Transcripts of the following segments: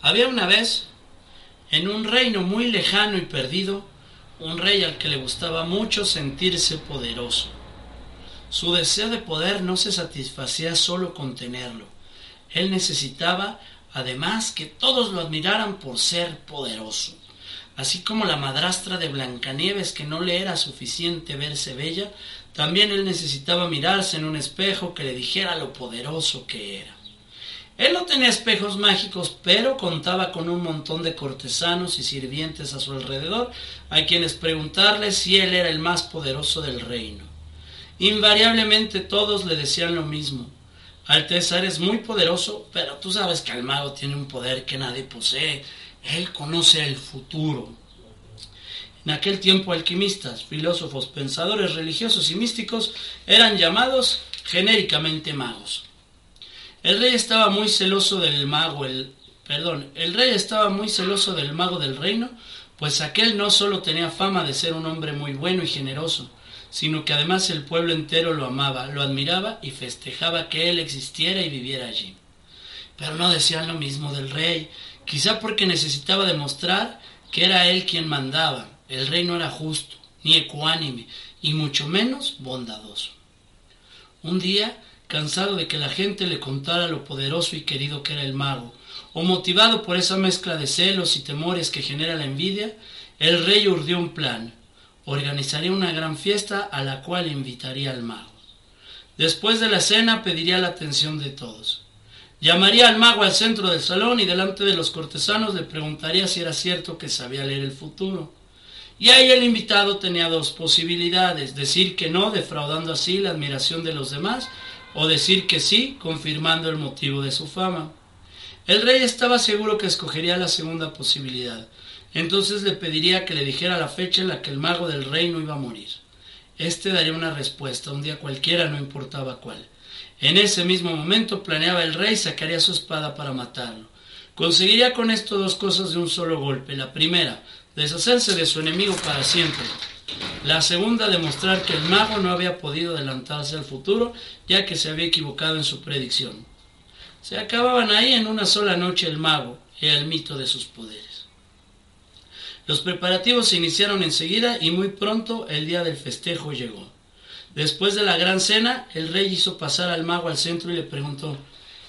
Había una vez, en un reino muy lejano y perdido, un rey al que le gustaba mucho sentirse poderoso. Su deseo de poder no se satisfacía solo con tenerlo. Él necesitaba, además, que todos lo admiraran por ser poderoso. Así como la madrastra de Blancanieves que no le era suficiente verse bella, también él necesitaba mirarse en un espejo que le dijera lo poderoso que era. Él no tenía espejos mágicos, pero contaba con un montón de cortesanos y sirvientes a su alrededor, a quienes preguntarle si él era el más poderoso del reino. Invariablemente todos le decían lo mismo. Alteza, eres muy poderoso, pero tú sabes que el mago tiene un poder que nadie posee. Él conoce el futuro. En aquel tiempo alquimistas, filósofos, pensadores religiosos y místicos eran llamados genéricamente magos. El rey estaba muy celoso del mago, el perdón, el rey estaba muy celoso del mago del reino, pues aquel no solo tenía fama de ser un hombre muy bueno y generoso, sino que además el pueblo entero lo amaba, lo admiraba y festejaba que él existiera y viviera allí. Pero no decían lo mismo del rey, quizá porque necesitaba demostrar que era él quien mandaba. El rey no era justo, ni ecuánime, y mucho menos bondadoso. Un día cansado de que la gente le contara lo poderoso y querido que era el mago, o motivado por esa mezcla de celos y temores que genera la envidia, el rey urdió un plan. Organizaría una gran fiesta a la cual invitaría al mago. Después de la cena pediría la atención de todos. Llamaría al mago al centro del salón y delante de los cortesanos le preguntaría si era cierto que sabía leer el futuro. Y ahí el invitado tenía dos posibilidades, decir que no, defraudando así la admiración de los demás, o decir que sí, confirmando el motivo de su fama. El rey estaba seguro que escogería la segunda posibilidad. Entonces le pediría que le dijera la fecha en la que el mago del reino iba a morir. Este daría una respuesta, un día cualquiera, no importaba cuál. En ese mismo momento planeaba el rey sacaría su espada para matarlo. Conseguiría con esto dos cosas de un solo golpe. La primera, deshacerse de su enemigo para siempre. La segunda, demostrar que el mago no había podido adelantarse al futuro, ya que se había equivocado en su predicción. Se acababan ahí en una sola noche el mago y el mito de sus poderes. Los preparativos se iniciaron enseguida y muy pronto el día del festejo llegó. Después de la gran cena, el rey hizo pasar al mago al centro y le preguntó,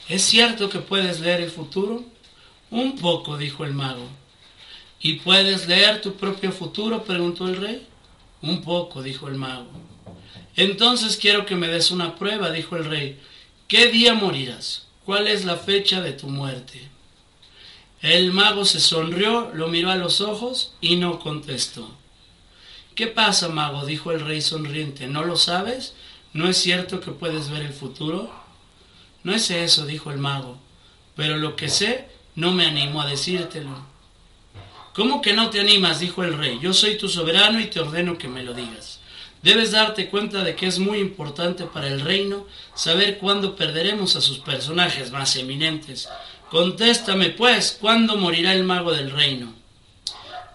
¿Es cierto que puedes leer el futuro? Un poco, dijo el mago. ¿Y puedes leer tu propio futuro? preguntó el rey. Un poco, dijo el mago. Entonces quiero que me des una prueba, dijo el rey. ¿Qué día morirás? ¿Cuál es la fecha de tu muerte? El mago se sonrió, lo miró a los ojos y no contestó. ¿Qué pasa, mago? dijo el rey sonriente. ¿No lo sabes? ¿No es cierto que puedes ver el futuro? No es eso, dijo el mago, pero lo que sé no me animo a decírtelo. ¿Cómo que no te animas? dijo el rey. Yo soy tu soberano y te ordeno que me lo digas. Debes darte cuenta de que es muy importante para el reino saber cuándo perderemos a sus personajes más eminentes. Contéstame, pues, ¿cuándo morirá el mago del reino?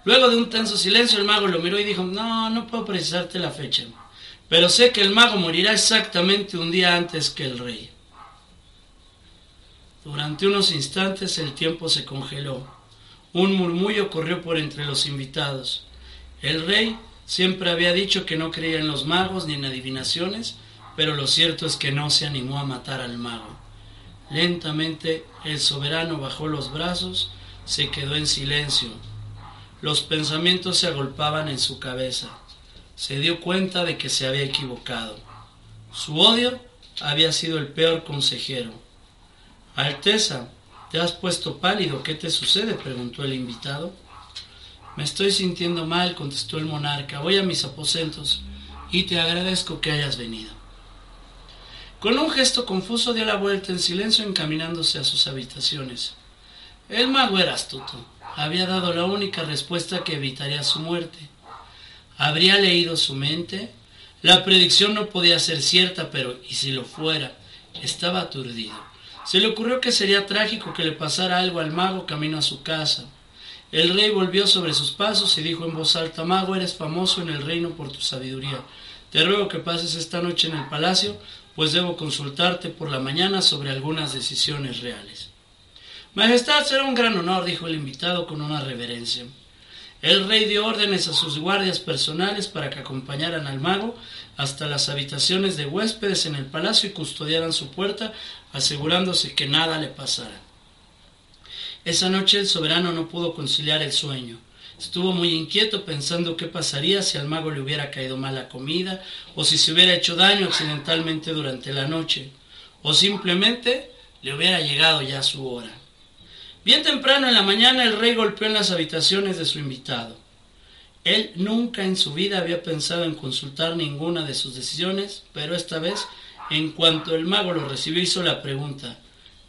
Luego de un tenso silencio, el mago lo miró y dijo, no, no puedo precisarte la fecha, pero sé que el mago morirá exactamente un día antes que el rey. Durante unos instantes el tiempo se congeló. Un murmullo corrió por entre los invitados. El rey siempre había dicho que no creía en los magos ni en adivinaciones, pero lo cierto es que no se animó a matar al mago. Lentamente el soberano bajó los brazos, se quedó en silencio. Los pensamientos se agolpaban en su cabeza. Se dio cuenta de que se había equivocado. Su odio había sido el peor consejero. Alteza, ¿te has puesto pálido? ¿Qué te sucede? preguntó el invitado. Me estoy sintiendo mal, contestó el monarca. Voy a mis aposentos y te agradezco que hayas venido. Con un gesto confuso dio la vuelta en silencio encaminándose a sus habitaciones. El mago era astuto. Había dado la única respuesta que evitaría su muerte. ¿Habría leído su mente? La predicción no podía ser cierta, pero ¿y si lo fuera? Estaba aturdido. Se le ocurrió que sería trágico que le pasara algo al mago camino a su casa. El rey volvió sobre sus pasos y dijo en voz alta, Mago, eres famoso en el reino por tu sabiduría. Te ruego que pases esta noche en el palacio, pues debo consultarte por la mañana sobre algunas decisiones reales. Majestad, será un gran honor, dijo el invitado con una reverencia. El rey dio órdenes a sus guardias personales para que acompañaran al mago hasta las habitaciones de huéspedes en el palacio y custodiaran su puerta, asegurándose que nada le pasara. Esa noche el soberano no pudo conciliar el sueño. Estuvo muy inquieto pensando qué pasaría si al mago le hubiera caído mala comida, o si se hubiera hecho daño accidentalmente durante la noche, o simplemente le hubiera llegado ya su hora. Bien temprano en la mañana el rey golpeó en las habitaciones de su invitado. Él nunca en su vida había pensado en consultar ninguna de sus decisiones, pero esta vez, en cuanto el mago lo recibió, hizo la pregunta.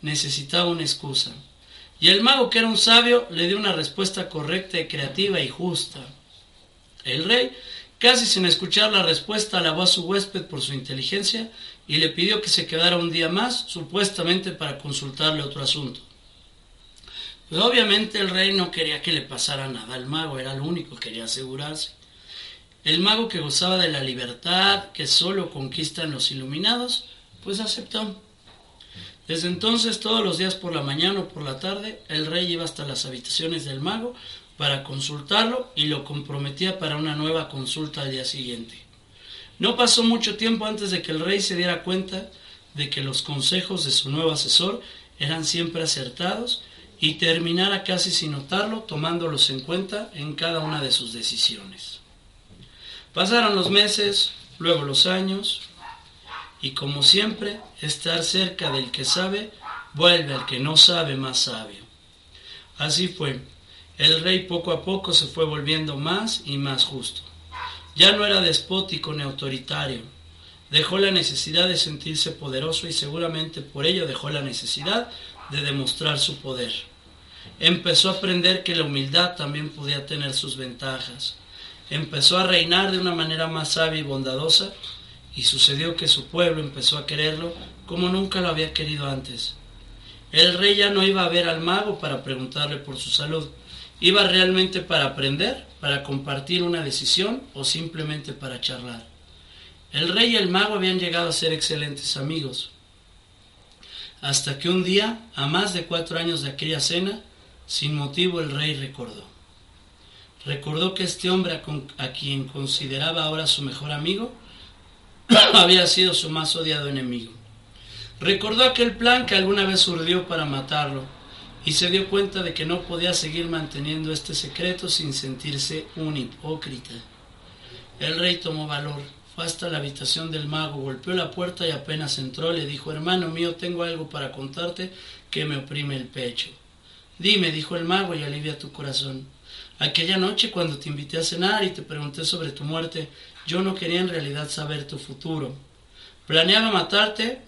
Necesitaba una excusa. Y el mago, que era un sabio, le dio una respuesta correcta y creativa y justa. El rey, casi sin escuchar la respuesta, alabó a su huésped por su inteligencia y le pidió que se quedara un día más, supuestamente para consultarle otro asunto. Pues obviamente el rey no quería que le pasara nada al mago, era lo único que quería asegurarse. El mago que gozaba de la libertad que solo conquistan los iluminados, pues aceptó. Desde entonces, todos los días por la mañana o por la tarde, el rey iba hasta las habitaciones del mago para consultarlo y lo comprometía para una nueva consulta al día siguiente. No pasó mucho tiempo antes de que el rey se diera cuenta de que los consejos de su nuevo asesor eran siempre acertados y terminara casi sin notarlo tomándolos en cuenta en cada una de sus decisiones. Pasaron los meses, luego los años, y como siempre, estar cerca del que sabe vuelve al que no sabe más sabio. Así fue. El rey poco a poco se fue volviendo más y más justo. Ya no era despótico ni autoritario. Dejó la necesidad de sentirse poderoso y seguramente por ello dejó la necesidad de demostrar su poder. Empezó a aprender que la humildad también podía tener sus ventajas. Empezó a reinar de una manera más sabia y bondadosa y sucedió que su pueblo empezó a quererlo como nunca lo había querido antes. El rey ya no iba a ver al mago para preguntarle por su salud, iba realmente para aprender, para compartir una decisión o simplemente para charlar. El rey y el mago habían llegado a ser excelentes amigos, hasta que un día, a más de cuatro años de aquella cena, sin motivo el rey recordó. Recordó que este hombre a, quien consideraba ahora su mejor amigo, había sido su más odiado enemigo. Recordó aquel plan que alguna vez urdió para matarlo y se dio cuenta de que no podía seguir manteniendo este secreto sin sentirse un hipócrita. El rey tomó valor, fue hasta la habitación del mago, golpeó la puerta y apenas entró le dijo, hermano mío, tengo algo para contarte que me oprime el pecho. Dime, dijo el mago, y alivia tu corazón. Aquella noche cuando te invité a cenar y te pregunté sobre tu muerte, yo no quería en realidad saber tu futuro. Planeaba matarte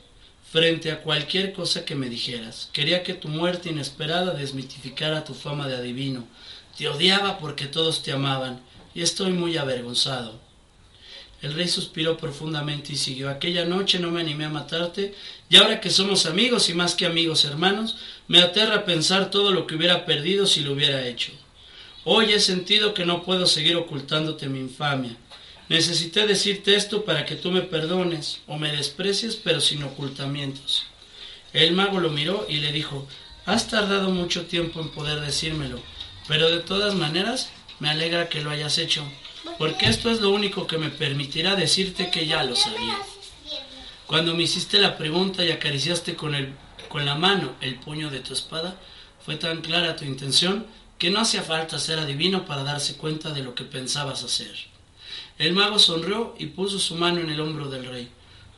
frente a cualquier cosa que me dijeras. Quería que tu muerte inesperada desmitificara tu fama de adivino. Te odiaba porque todos te amaban y estoy muy avergonzado. El rey suspiró profundamente y siguió. Aquella noche no me animé a matarte, y ahora que somos amigos y más que amigos hermanos, me aterra pensar todo lo que hubiera perdido si lo hubiera hecho. Hoy he sentido que no puedo seguir ocultándote mi infamia. Necesité decirte esto para que tú me perdones o me desprecies, pero sin ocultamientos. El mago lo miró y le dijo, Has tardado mucho tiempo en poder decírmelo, pero de todas maneras me alegra que lo hayas hecho, porque esto es lo único que me permitirá decirte que ya lo sabía. Cuando me hiciste la pregunta y acariciaste con, el, con la mano el puño de tu espada, fue tan clara tu intención que no hacía falta ser adivino para darse cuenta de lo que pensabas hacer. El mago sonrió y puso su mano en el hombro del rey.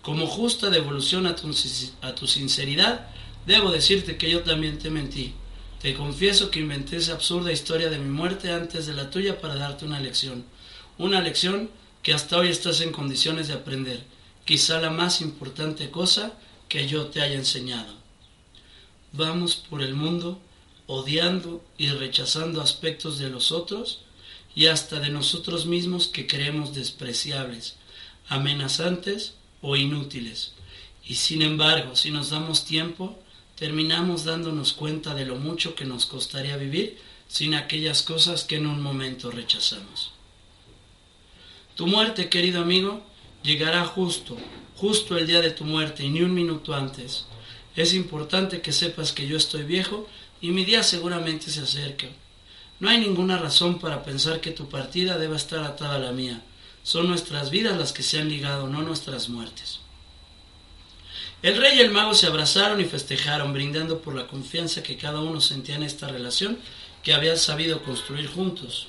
Como justa devolución a tu, a tu sinceridad, debo decirte que yo también te mentí. Te confieso que inventé esa absurda historia de mi muerte antes de la tuya para darte una lección. Una lección que hasta hoy estás en condiciones de aprender. Quizá la más importante cosa que yo te haya enseñado. Vamos por el mundo odiando y rechazando aspectos de los otros y hasta de nosotros mismos que creemos despreciables, amenazantes o inútiles. Y sin embargo, si nos damos tiempo, terminamos dándonos cuenta de lo mucho que nos costaría vivir sin aquellas cosas que en un momento rechazamos. Tu muerte, querido amigo, llegará justo, justo el día de tu muerte y ni un minuto antes. Es importante que sepas que yo estoy viejo y mi día seguramente se acerca. No hay ninguna razón para pensar que tu partida deba estar atada a la mía. Son nuestras vidas las que se han ligado, no nuestras muertes. El rey y el mago se abrazaron y festejaron, brindando por la confianza que cada uno sentía en esta relación que habían sabido construir juntos.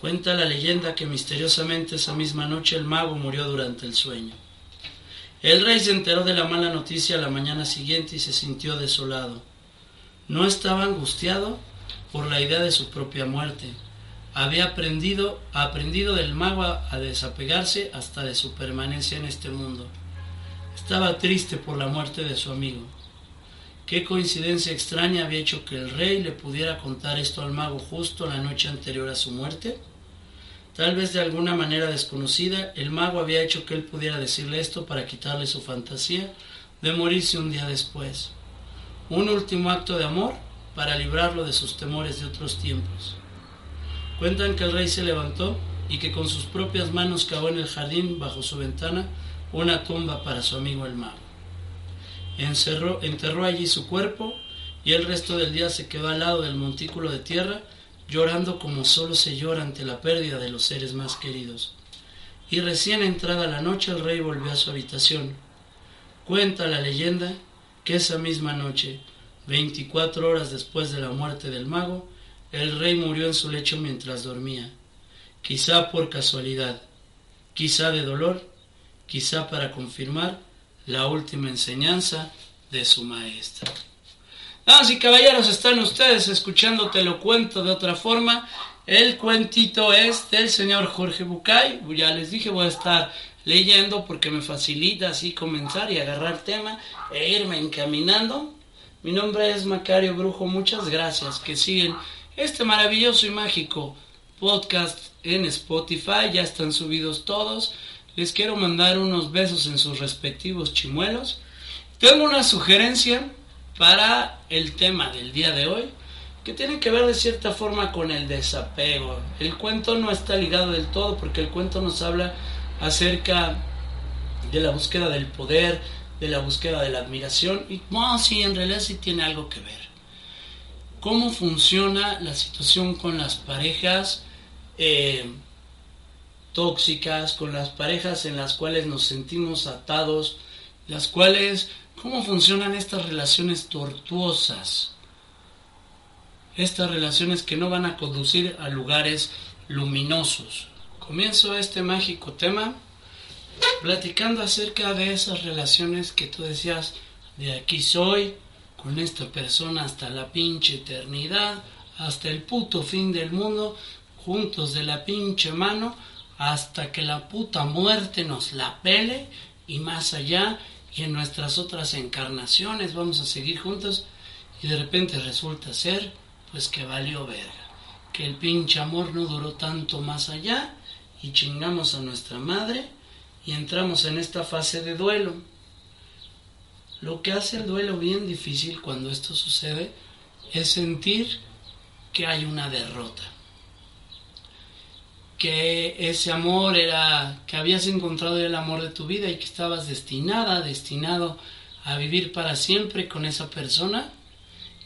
Cuenta la leyenda que misteriosamente esa misma noche el mago murió durante el sueño. El rey se enteró de la mala noticia la mañana siguiente y se sintió desolado. No estaba angustiado por la idea de su propia muerte. Había aprendido, aprendido del mago a desapegarse hasta de su permanencia en este mundo. Estaba triste por la muerte de su amigo. Qué coincidencia extraña había hecho que el rey le pudiera contar esto al mago justo la noche anterior a su muerte. Tal vez de alguna manera desconocida, el mago había hecho que él pudiera decirle esto para quitarle su fantasía de morirse un día después. Un último acto de amor para librarlo de sus temores de otros tiempos. Cuentan que el rey se levantó y que con sus propias manos cavó en el jardín bajo su ventana una tumba para su amigo el mago. Encerró, enterró allí su cuerpo y el resto del día se quedó al lado del montículo de tierra, llorando como solo se llora ante la pérdida de los seres más queridos. Y recién entrada la noche el rey volvió a su habitación. Cuenta la leyenda que esa misma noche, veinticuatro horas después de la muerte del mago, el rey murió en su lecho mientras dormía, quizá por casualidad, quizá de dolor, quizá para confirmar la última enseñanza de su maestra. Damas y caballeros, están ustedes escuchando Te lo cuento de otra forma. El cuentito es del señor Jorge Bucay. Ya les dije, voy a estar leyendo porque me facilita así comenzar y agarrar tema e irme encaminando. Mi nombre es Macario Brujo. Muchas gracias que siguen este maravilloso y mágico podcast en Spotify. Ya están subidos todos les quiero mandar unos besos en sus respectivos chimuelos. Tengo una sugerencia para el tema del día de hoy que tiene que ver de cierta forma con el desapego. El cuento no está ligado del todo porque el cuento nos habla acerca de la búsqueda del poder, de la búsqueda de la admiración y bueno, sí, en realidad sí tiene algo que ver. ¿Cómo funciona la situación con las parejas? Eh, tóxicas, con las parejas en las cuales nos sentimos atados, las cuales, cómo funcionan estas relaciones tortuosas, estas relaciones que no van a conducir a lugares luminosos. Comienzo este mágico tema platicando acerca de esas relaciones que tú decías, de aquí soy, con esta persona hasta la pinche eternidad, hasta el puto fin del mundo, juntos de la pinche mano, hasta que la puta muerte nos la pele y más allá y en nuestras otras encarnaciones vamos a seguir juntos y de repente resulta ser pues que valió verga, que el pinche amor no duró tanto más allá y chingamos a nuestra madre y entramos en esta fase de duelo. Lo que hace el duelo bien difícil cuando esto sucede es sentir que hay una derrota que ese amor era, que habías encontrado el amor de tu vida y que estabas destinada, destinado a vivir para siempre con esa persona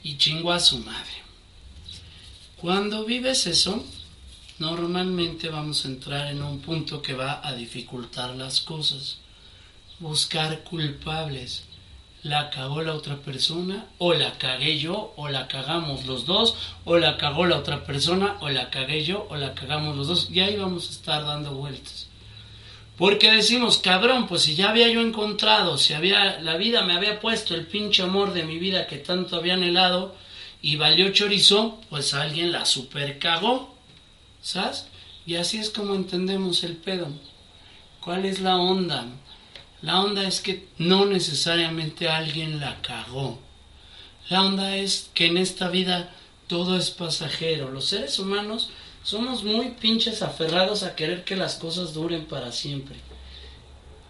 y chingó a su madre. Cuando vives eso, normalmente vamos a entrar en un punto que va a dificultar las cosas, buscar culpables. La cagó la otra persona, o la cagué yo, o la cagamos los dos, o la cagó la otra persona, o la cagué yo, o la cagamos los dos, y ahí vamos a estar dando vueltas. Porque decimos, cabrón, pues si ya había yo encontrado, si había, la vida me había puesto el pinche amor de mi vida que tanto había anhelado, y valió chorizo, pues alguien la super cagó, ¿sabes? Y así es como entendemos el pedo. ¿Cuál es la onda? La onda es que no necesariamente alguien la cagó. La onda es que en esta vida todo es pasajero. Los seres humanos somos muy pinches aferrados a querer que las cosas duren para siempre.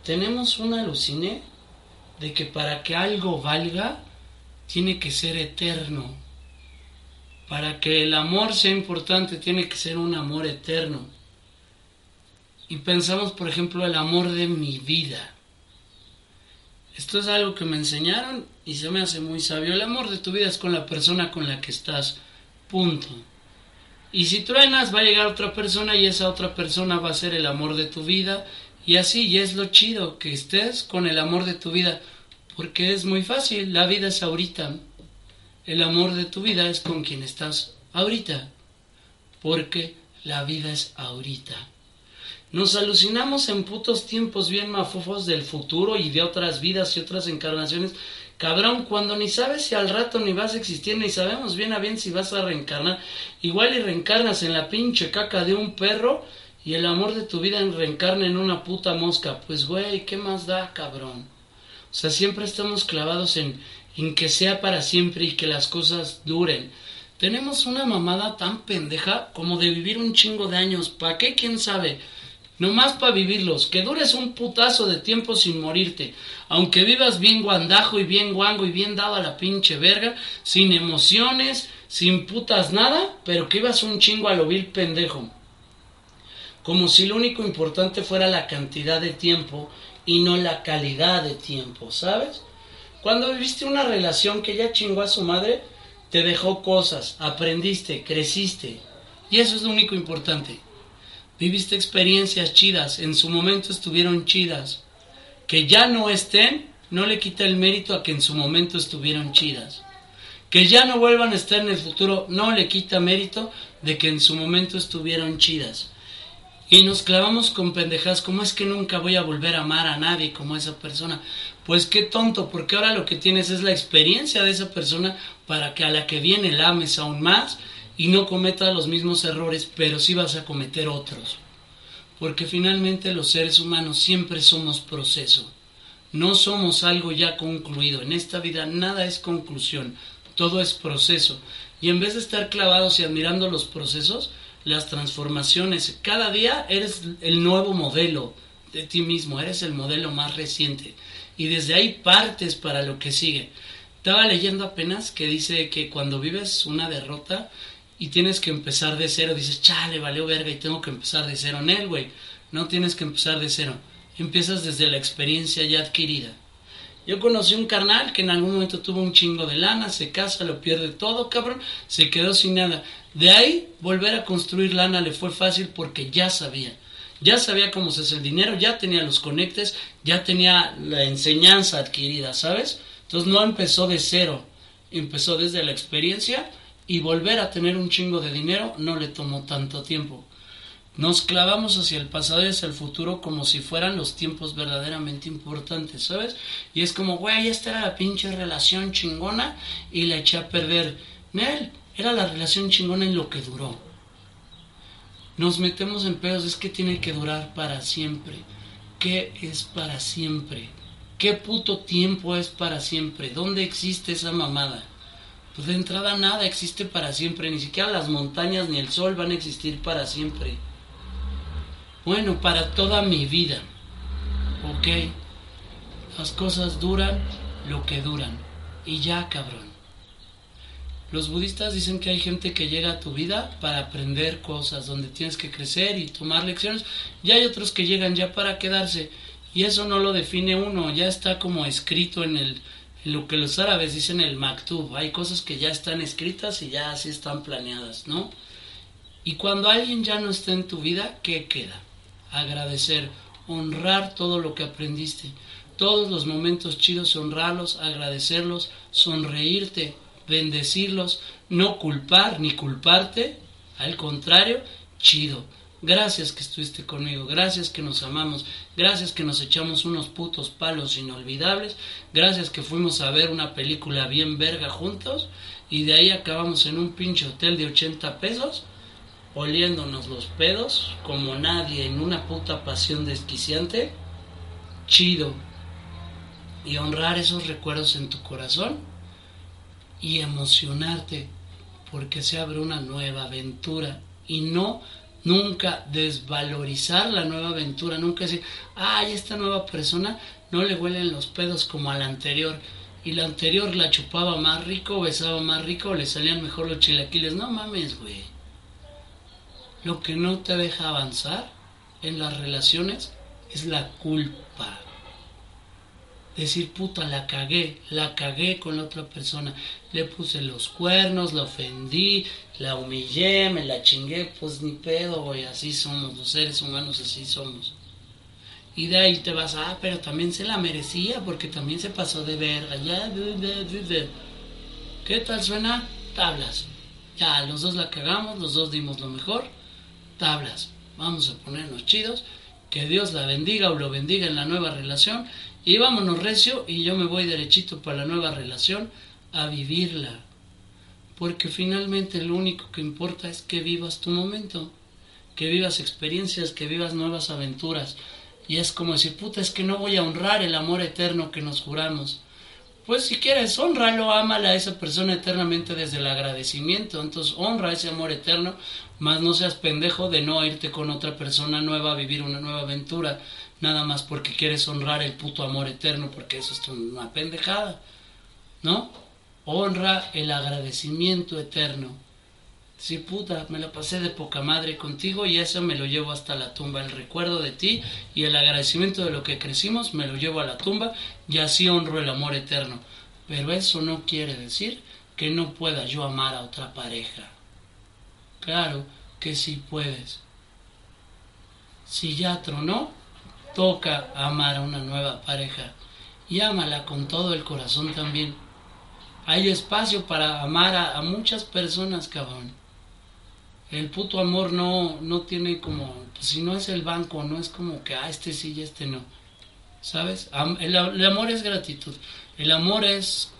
Tenemos un aluciné de que para que algo valga, tiene que ser eterno. Para que el amor sea importante, tiene que ser un amor eterno. Y pensamos, por ejemplo, el amor de mi vida. Esto es algo que me enseñaron y se me hace muy sabio. El amor de tu vida es con la persona con la que estás. Punto. Y si truenas, va a llegar otra persona y esa otra persona va a ser el amor de tu vida. Y así, y es lo chido, que estés con el amor de tu vida. Porque es muy fácil, la vida es ahorita. El amor de tu vida es con quien estás ahorita. Porque la vida es ahorita. Nos alucinamos en putos tiempos bien mafufos del futuro y de otras vidas y otras encarnaciones Cabrón, cuando ni sabes si al rato ni vas a existir, ni sabemos bien a bien si vas a reencarnar. Igual y reencarnas en la pinche caca de un perro y el amor de tu vida reencarna en una puta mosca. Pues güey, ¿qué más da, cabrón? O sea, siempre estamos clavados en, en que sea para siempre y que las cosas duren. Tenemos una mamada tan pendeja como de vivir un chingo de años. ¿Para qué? ¿Quién sabe? Nomás para vivirlos, que dures un putazo de tiempo sin morirte, aunque vivas bien guandajo y bien guango y bien dado a la pinche verga, sin emociones, sin putas nada, pero que ibas un chingo a lo vil pendejo. Como si lo único importante fuera la cantidad de tiempo y no la calidad de tiempo, ¿sabes? Cuando viviste una relación que ya chingó a su madre, te dejó cosas, aprendiste, creciste, y eso es lo único importante. Viviste experiencias chidas, en su momento estuvieron chidas. Que ya no estén, no le quita el mérito a que en su momento estuvieron chidas. Que ya no vuelvan a estar en el futuro, no le quita mérito de que en su momento estuvieron chidas. Y nos clavamos con pendejas, como es que nunca voy a volver a amar a nadie como esa persona? Pues qué tonto, porque ahora lo que tienes es la experiencia de esa persona para que a la que viene la ames aún más y no cometas los mismos errores, pero sí vas a cometer otros. Porque finalmente los seres humanos siempre somos proceso. No somos algo ya concluido. En esta vida nada es conclusión, todo es proceso. Y en vez de estar clavados y admirando los procesos, las transformaciones, cada día eres el nuevo modelo de ti mismo, eres el modelo más reciente. Y desde ahí partes para lo que sigue. Estaba leyendo apenas que dice que cuando vives una derrota, y tienes que empezar de cero, dices, chale, valió verga y tengo que empezar de cero en él, güey. No tienes que empezar de cero. Empiezas desde la experiencia ya adquirida. Yo conocí un carnal que en algún momento tuvo un chingo de lana, se casa, lo pierde todo, cabrón, se quedó sin nada. De ahí, volver a construir lana le fue fácil porque ya sabía. Ya sabía cómo se hace el dinero, ya tenía los conectes, ya tenía la enseñanza adquirida, ¿sabes? Entonces no empezó de cero, empezó desde la experiencia y volver a tener un chingo de dinero no le tomó tanto tiempo. Nos clavamos hacia el pasado y hacia el futuro como si fueran los tiempos verdaderamente importantes, ¿sabes? Y es como, güey, esta era la pinche relación chingona y la eché a perder. Nel, era la relación chingona en lo que duró. Nos metemos en pedos, es que tiene que durar para siempre. ¿Qué es para siempre? ¿Qué puto tiempo es para siempre? ¿Dónde existe esa mamada? Pues de entrada nada existe para siempre, ni siquiera las montañas ni el sol van a existir para siempre. Bueno, para toda mi vida. Ok. Las cosas duran lo que duran. Y ya, cabrón. Los budistas dicen que hay gente que llega a tu vida para aprender cosas, donde tienes que crecer y tomar lecciones, y hay otros que llegan ya para quedarse, y eso no lo define uno, ya está como escrito en el, lo que los árabes dicen el maktub, hay cosas que ya están escritas y ya así están planeadas, ¿no? Y cuando alguien ya no está en tu vida, ¿qué queda? Agradecer, honrar todo lo que aprendiste, todos los momentos chidos, honrarlos, agradecerlos, sonreírte, bendecirlos, no culpar ni culparte, al contrario, chido Gracias que estuviste conmigo, gracias que nos amamos, gracias que nos echamos unos putos palos inolvidables, gracias que fuimos a ver una película bien verga juntos y de ahí acabamos en un pinche hotel de 80 pesos oliéndonos los pedos como nadie en una puta pasión desquiciante. Chido. Y honrar esos recuerdos en tu corazón y emocionarte porque se abre una nueva aventura. Y no nunca desvalorizar la nueva aventura, nunca decir, ay, esta nueva persona no le huelen los pedos como a la anterior y la anterior la chupaba más rico, besaba más rico, le salían mejor los chilaquiles, no mames, güey. Lo que no te deja avanzar en las relaciones es la culpa decir, puta, la cagué, la cagué con la otra persona, le puse los cuernos, la ofendí, la humillé, me la chingué, pues ni pedo, güey, así somos, los seres humanos así somos. Y de ahí te vas, ah, pero también se la merecía porque también se pasó de verga, ya, ¿qué tal suena? Tablas. Ya, los dos la cagamos, los dos dimos lo mejor, tablas. Vamos a ponernos chidos, que Dios la bendiga o lo bendiga en la nueva relación y vámonos recio y yo me voy derechito para la nueva relación a vivirla. Porque finalmente lo único que importa es que vivas tu momento, que vivas experiencias, que vivas nuevas aventuras. Y es como decir, puta, es que no voy a honrar el amor eterno que nos juramos. Pues si quieres, honralo, ámala a esa persona eternamente desde el agradecimiento. Entonces honra ese amor eterno, más no seas pendejo de no irte con otra persona nueva a vivir una nueva aventura nada más porque quieres honrar el puto amor eterno, porque eso es una pendejada, ¿no? Honra el agradecimiento eterno. Sí, puta, me la pasé de poca madre contigo y eso me lo llevo hasta la tumba. El recuerdo de ti y el agradecimiento de lo que crecimos me lo llevo a la tumba y así honro el amor eterno. Pero eso no quiere decir que no pueda yo amar a otra pareja. Claro que sí puedes. Si ya tronó, toca amar a una nueva pareja y ámala con todo el corazón también. Hay espacio para amar a, muchas personas, cabrón. El puto amor no, no tiene como, pues, si no es el banco, no es como que, ah, este sí y este no. ¿Sabes? el, amor es gratitud. El amor es,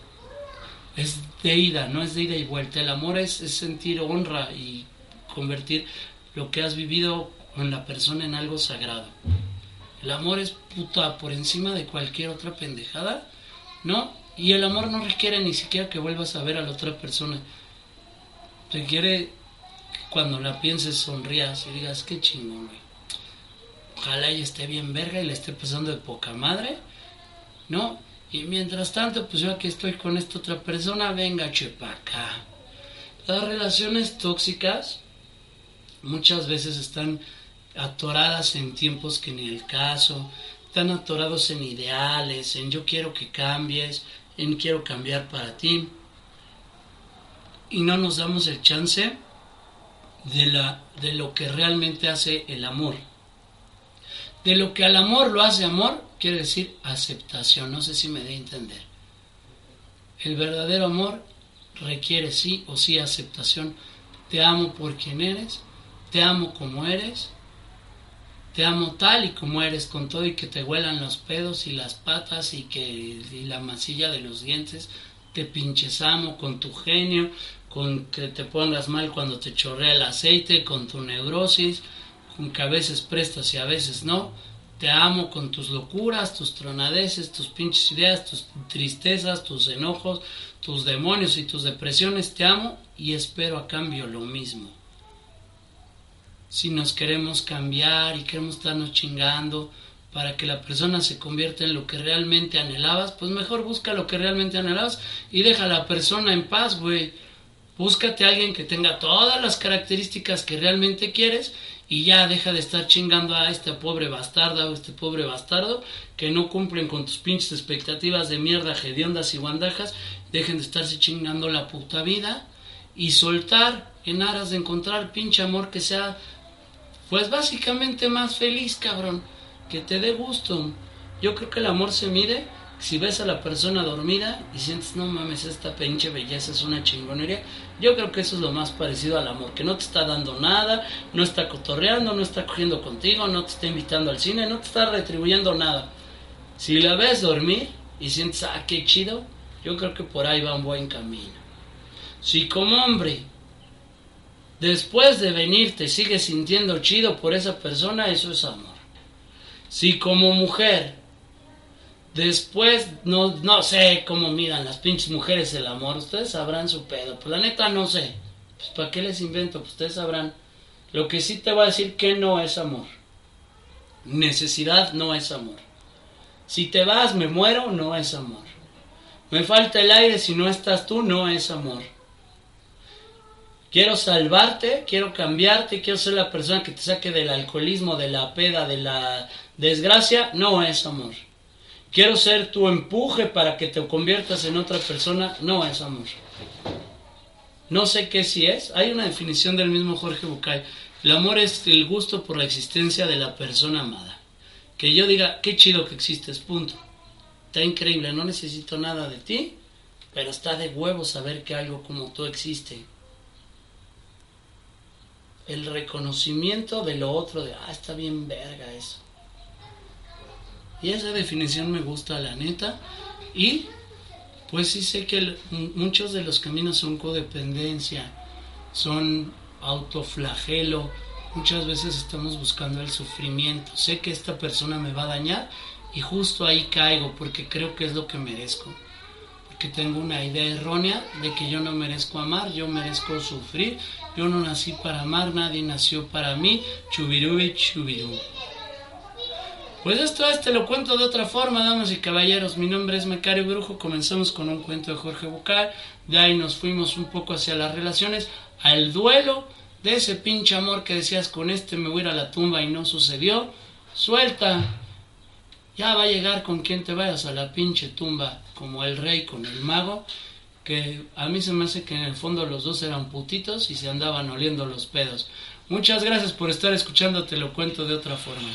es de ida, no es de ida y vuelta. El amor es, es sentir honra y convertir lo que has vivido con la persona en algo sagrado. El amor es puta por encima de cualquier otra pendejada, ¿no? Y el amor no requiere ni siquiera que vuelvas a ver a la otra persona. Requiere que cuando la pienses sonrías y digas, qué chingón, güey. Ojalá ella esté bien verga y le esté pasando de poca madre, ¿no? Y mientras tanto, pues yo aquí estoy con esta otra persona, venga, chepaca. Las relaciones tóxicas muchas veces están atoradas en tiempos que ni el caso, están atorados en ideales, en yo quiero que cambies, en quiero cambiar para ti. Y no nos damos el chance de, la, de lo que realmente hace el amor. De lo que al amor lo hace amor, quiere decir aceptación. No sé si me dé a entender. El verdadero amor requiere sí o sí aceptación. Te amo por quien eres, te amo como eres, te amo tal y como eres con todo y que te huelan los pedos y las patas y que la masilla de los dientes te pinches amo con tu genio con que te pongas mal cuando te chorrea el aceite con tu neurosis con que a veces prestas y a veces no te amo con tus locuras, tus tronadeces, tus pinches ideas, tus tristezas, tus enojos, tus demonios y tus depresiones. Te amo y espero a cambio lo mismo si nos queremos cambiar y queremos estarnos chingando para que la persona se convierta en lo que realmente anhelabas, pues mejor busca lo que realmente anhelabas y deja a la persona en paz, güey. Búscate a alguien que tenga todas las características que realmente quieres y ya deja de estar chingando a este pobre bastarda o este pobre bastardo que no cumplen con tus pinches expectativas de mierda, hediondas y guandajas, dejen de estarse chingando la puta vida y soltar en aras de encontrar pinche amor que sea pues básicamente más feliz, cabrón, que te dé gusto. Yo creo que el amor se mide si ves a la persona dormida y sientes, no mames, esta pinche belleza es una chingonería. Yo creo que eso es lo más parecido al amor, que no te está dando nada, no está cotorreando, no está cogiendo contigo, no te está invitando al cine, no te está retribuyendo nada. Si la ves dormir y sientes, ah, qué chido, yo creo que por ahí va un buen camino. Si como hombre después de venir te sigues sintiendo chido por esa persona, eso es amor. Si como mujer, Después, no, no sé cómo miran las pinches mujeres el amor. Ustedes sabrán su pedo. Pues la neta no sé. Pues para qué les invento, pues ustedes sabrán. Lo que sí te voy a decir que no es amor. Necesidad no es amor. Si te vas, me muero, no es amor. Me falta el aire, si no estás tú, no es amor. Quiero salvarte, quiero cambiarte, quiero ser la persona que te saque del alcoholismo, de la peda, de la desgracia, no es amor. Quiero ser tu empuje para que te conviertas en otra persona, no es amor. No sé qué si es. Hay una definición del mismo Jorge Bucay. El amor es el gusto por la existencia de la persona amada. Que yo diga, qué chido que existes, punto. Está increíble, no necesito nada de ti, pero está de huevo saber que algo como tú existe. El reconocimiento de lo otro, de, ah, está bien verga eso. Y esa definición me gusta, la neta. Y pues sí sé que muchos de los caminos son codependencia, son autoflagelo, muchas veces estamos buscando el sufrimiento. Sé que esta persona me va a dañar y justo ahí caigo porque creo que es lo que merezco. Porque tengo una idea errónea de que yo no merezco amar, yo merezco sufrir, yo no nací para amar, nadie nació para mí, chubirú y chubirú. Pues esto es, te lo cuento de otra forma, damas y caballeros. Mi nombre es Mecario Brujo. Comenzamos con un cuento de Jorge Bucal. De ahí nos fuimos un poco hacia las relaciones, al duelo de ese pinche amor que decías con este me voy a ir a la tumba y no sucedió. Suelta. Ya va a llegar con quien te vayas a la pinche tumba, como el rey con el mago. Que a mí se me hace que en el fondo los dos eran putitos y se andaban oliendo los pedos. Muchas gracias por estar escuchando, te lo cuento de otra forma.